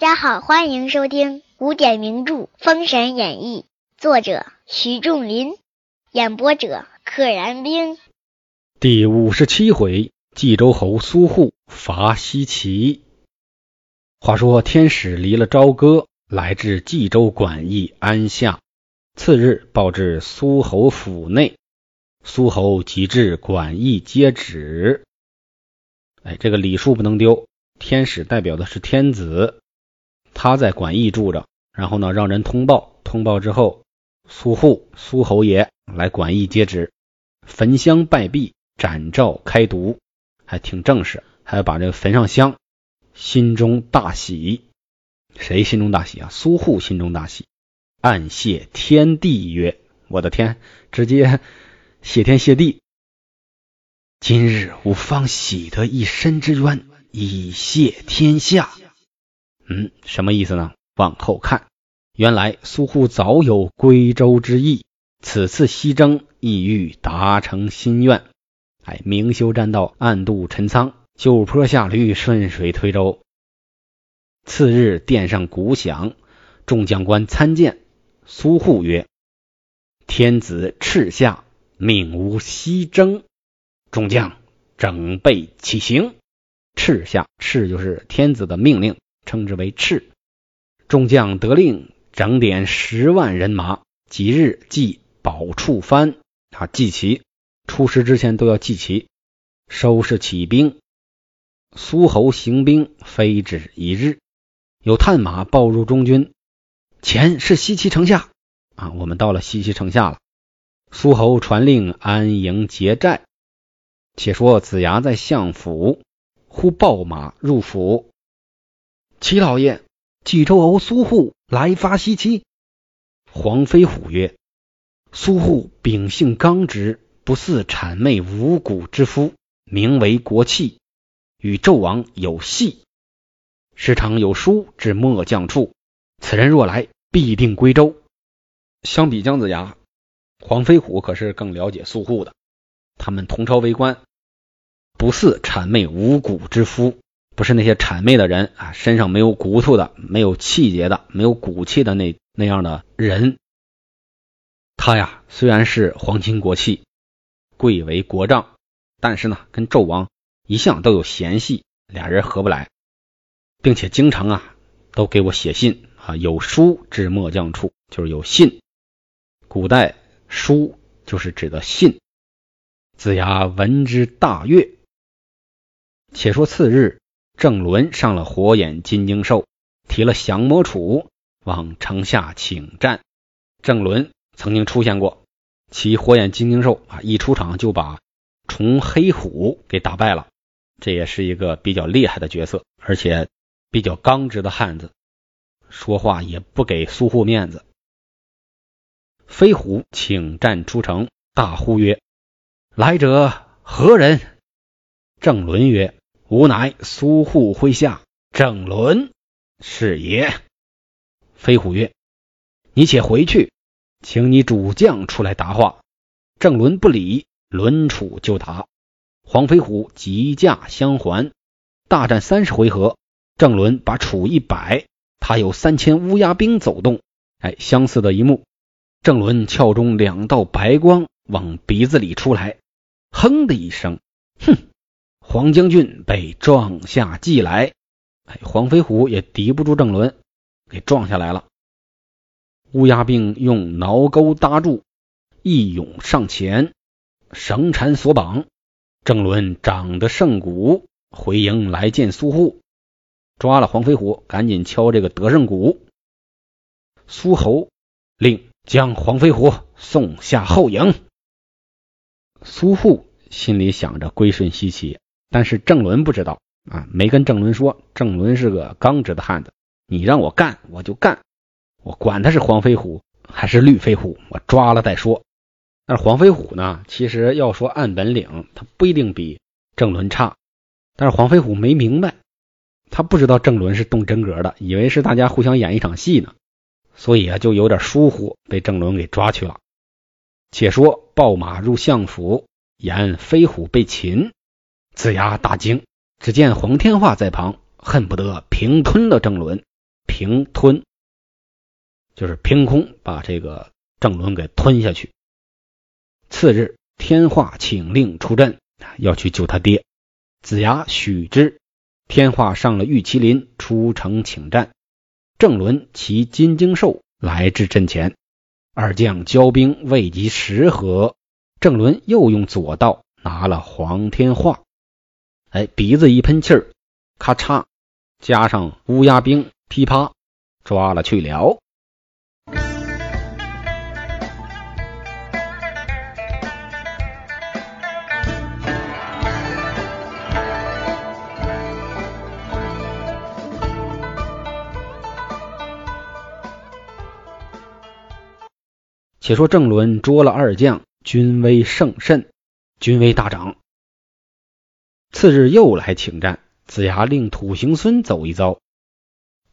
大家好，欢迎收听古典名著《封神演义》，作者徐仲林，演播者可燃冰。第五十七回，冀州侯苏护伐西岐。话说天使离了朝歌，来至冀州管驿安下。次日报至苏侯府内，苏侯即至管驿接旨。哎，这个礼数不能丢。天使代表的是天子，他在管驿住着，然后呢，让人通报。通报之后，苏护苏侯爷来管驿接旨，焚香拜毕，展诏开读，还挺正式，还要把这个焚上香，心中大喜。谁心中大喜啊？苏护心中大喜，暗谢天地曰：“我的天，直接 谢天谢地！今日吾方喜得一身之冤。”以谢天下，嗯，什么意思呢？往后看，原来苏护早有归州之意，此次西征意欲达成心愿。哎，明修栈道，暗度陈仓，就坡下驴，顺水推舟。次日殿上鼓响，众将官参见。苏护曰：“天子敕下，命吾西征。”众将整备起行。敕下，敕就是天子的命令，称之为敕。众将得令，整点十万人马，即日祭宝处藩啊，祭旗。出师之前都要祭旗，收拾起兵。苏侯行兵，非止一日。有探马报入中军，前是西岐城下啊，我们到了西岐城下了。苏侯传令安营结寨。且说子牙在相府。忽报马入府，齐老爷，冀州侯苏护来发西岐。黄飞虎曰：“苏护秉性刚直，不似谄媚无骨之夫，名为国戚，与纣王有隙。时常有书至末将处，此人若来，必定归州。”相比姜子牙，黄飞虎可是更了解苏护的。他们同朝为官。不似谄媚无骨之夫，不是那些谄媚的人啊，身上没有骨头的、没有气节的、没有骨气的那那样的人。他呀，虽然是皇亲国戚，贵为国丈，但是呢，跟纣王一向都有嫌隙，俩人合不来，并且经常啊，都给我写信啊，有书至末将处，就是有信。古代书就是指的信。子牙闻之大悦。且说次日，郑伦上了火眼金睛兽，提了降魔杵，往城下请战。郑伦曾经出现过，骑火眼金睛兽啊，一出场就把崇黑虎给打败了。这也是一个比较厉害的角色，而且比较刚直的汉子，说话也不给苏护面子。飞虎请战出城，大呼曰：“来者何人？”郑伦曰。吾乃苏护麾下郑伦，是也。飞虎曰：“你且回去，请你主将出来答话。”郑伦不理，轮杵就打。黄飞虎急驾相还，大战三十回合，郑伦把杵一摆，他有三千乌鸦兵走动。哎，相似的一幕。郑伦鞘中两道白光往鼻子里出来，哼的一声，哼。黄将军被撞下蓟来，哎，黄飞虎也敌不住郑伦，给撞下来了。乌鸦兵用挠钩搭住，一勇上前，绳缠索绑。郑伦长得胜鼓，回营来见苏护，抓了黄飞虎，赶紧敲这个得胜鼓。苏侯令将黄飞虎送下后营。苏护心里想着归顺西岐。但是郑伦不知道啊，没跟郑伦说。郑伦是个刚直的汉子，你让我干我就干，我管他是黄飞虎还是绿飞虎，我抓了再说。但是黄飞虎呢，其实要说按本领，他不一定比郑伦差。但是黄飞虎没明白，他不知道郑伦是动真格的，以为是大家互相演一场戏呢，所以啊，就有点疏忽，被郑伦给抓去了。且说报马入相府，言飞虎被擒。子牙大惊，只见黄天化在旁，恨不得平吞了郑伦。平吞，就是凭空把这个郑伦给吞下去。次日，天化请令出阵，要去救他爹。子牙许之。天化上了玉麒麟，出城请战。郑伦骑金睛兽来至阵前，二将交兵未及十合，郑伦又用左道拿了黄天化。哎，鼻子一喷气儿，咔嚓，加上乌鸦兵，噼啪，抓了去了。且说郑伦捉了二将，军威甚甚，军威大涨。次日又来请战，子牙令土行孙走一遭。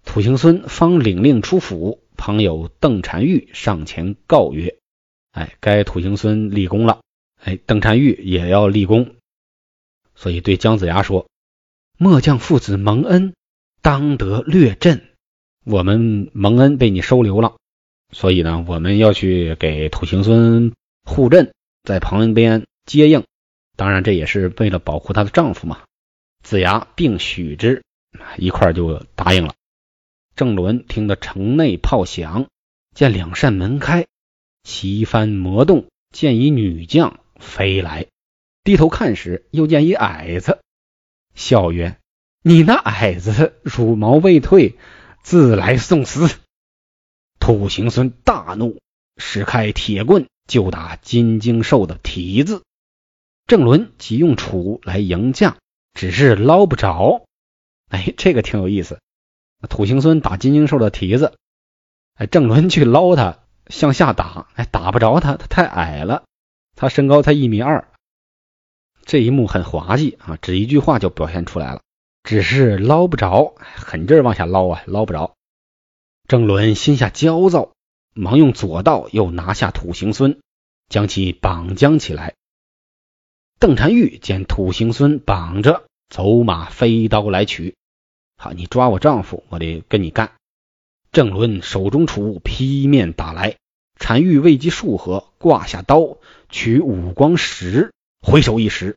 土行孙方领令出府，旁有邓婵玉上前告曰：“哎，该土行孙立功了。哎，邓婵玉也要立功。所以对姜子牙说：‘末将父子蒙恩，当得略阵。我们蒙恩被你收留了，所以呢，我们要去给土行孙护阵，在旁边接应。’”当然，这也是为了保护她的丈夫嘛。子牙并许之，一块就答应了。郑伦听得城内炮响，见两扇门开，旗幡魔动，见一女将飞来，低头看时，又见一矮子，笑曰：“你那矮子乳毛未退，自来送死。”土行孙大怒，使开铁棍就打金睛兽的蹄子。郑伦即用杵来迎将，只是捞不着。哎，这个挺有意思。土行孙打金睛兽的蹄子，哎，郑伦去捞他，向下打，哎，打不着他，他太矮了，他身高才一米二。这一幕很滑稽啊，只一句话就表现出来了，只是捞不着，狠劲儿往下捞啊，捞不着。郑伦心下焦躁，忙用左道又拿下土行孙，将其绑将起来。邓婵玉见土行孙绑着，走马飞刀来取。好，你抓我丈夫，我得跟你干。郑伦手中杵劈面打来，婵玉未及数合，挂下刀，取五光石，回手一使，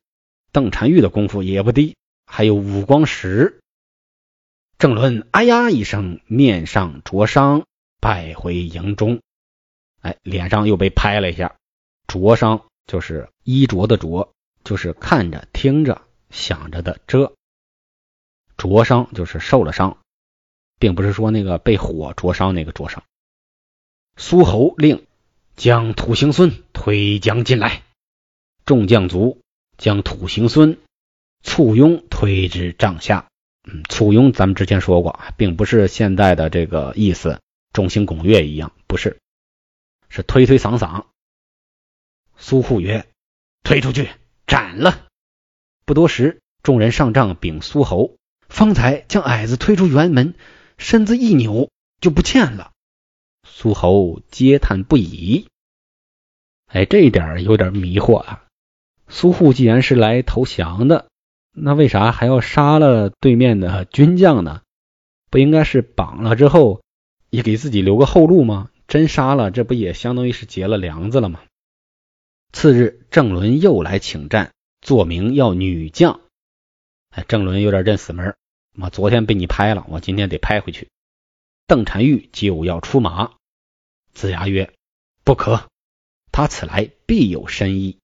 邓婵玉的功夫也不低，还有五光石。郑伦哎呀一声，面上灼伤，败回营中。哎，脸上又被拍了一下，灼伤就是衣着的灼。就是看着、听着、想着的这灼伤，就是受了伤，并不是说那个被火灼伤那个灼伤。苏侯令将土行孙推将进来，众将卒将土行孙簇拥推至帐下。嗯，簇拥咱们之前说过，并不是现在的这个意思，众星拱月一样，不是，是推推搡搡。苏护曰：“推出去。”斩了！不多时，众人上帐禀苏侯，方才将矮子推出辕门，身子一扭就不见了。苏侯嗟叹不已。哎，这一点有点迷惑啊。苏护既然是来投降的，那为啥还要杀了对面的军将呢？不应该是绑了之后也给自己留个后路吗？真杀了，这不也相当于是结了梁子了吗？次日，郑伦又来请战，作名要女将。哎，郑伦有点认死门我昨天被你拍了，我今天得拍回去。邓婵玉就要出马，子牙曰：“不可，他此来必有深意。”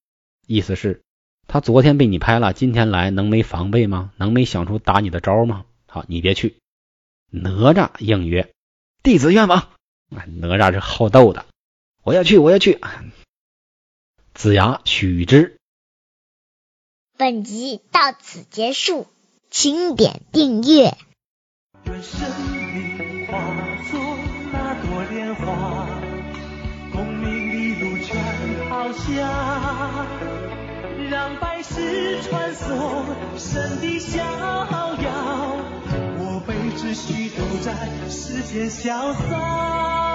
意思是，他昨天被你拍了，今天来能没防备吗？能没想出打你的招吗？好，你别去。哪吒应曰：“弟子愿往。”哪吒是好斗的，我要去，我要去。子牙取之。本集到此结束，请点订阅。愿生命化作那朵莲花，功名利禄全抛下，让百世穿梭神的逍遥。我辈只需都在世间潇洒。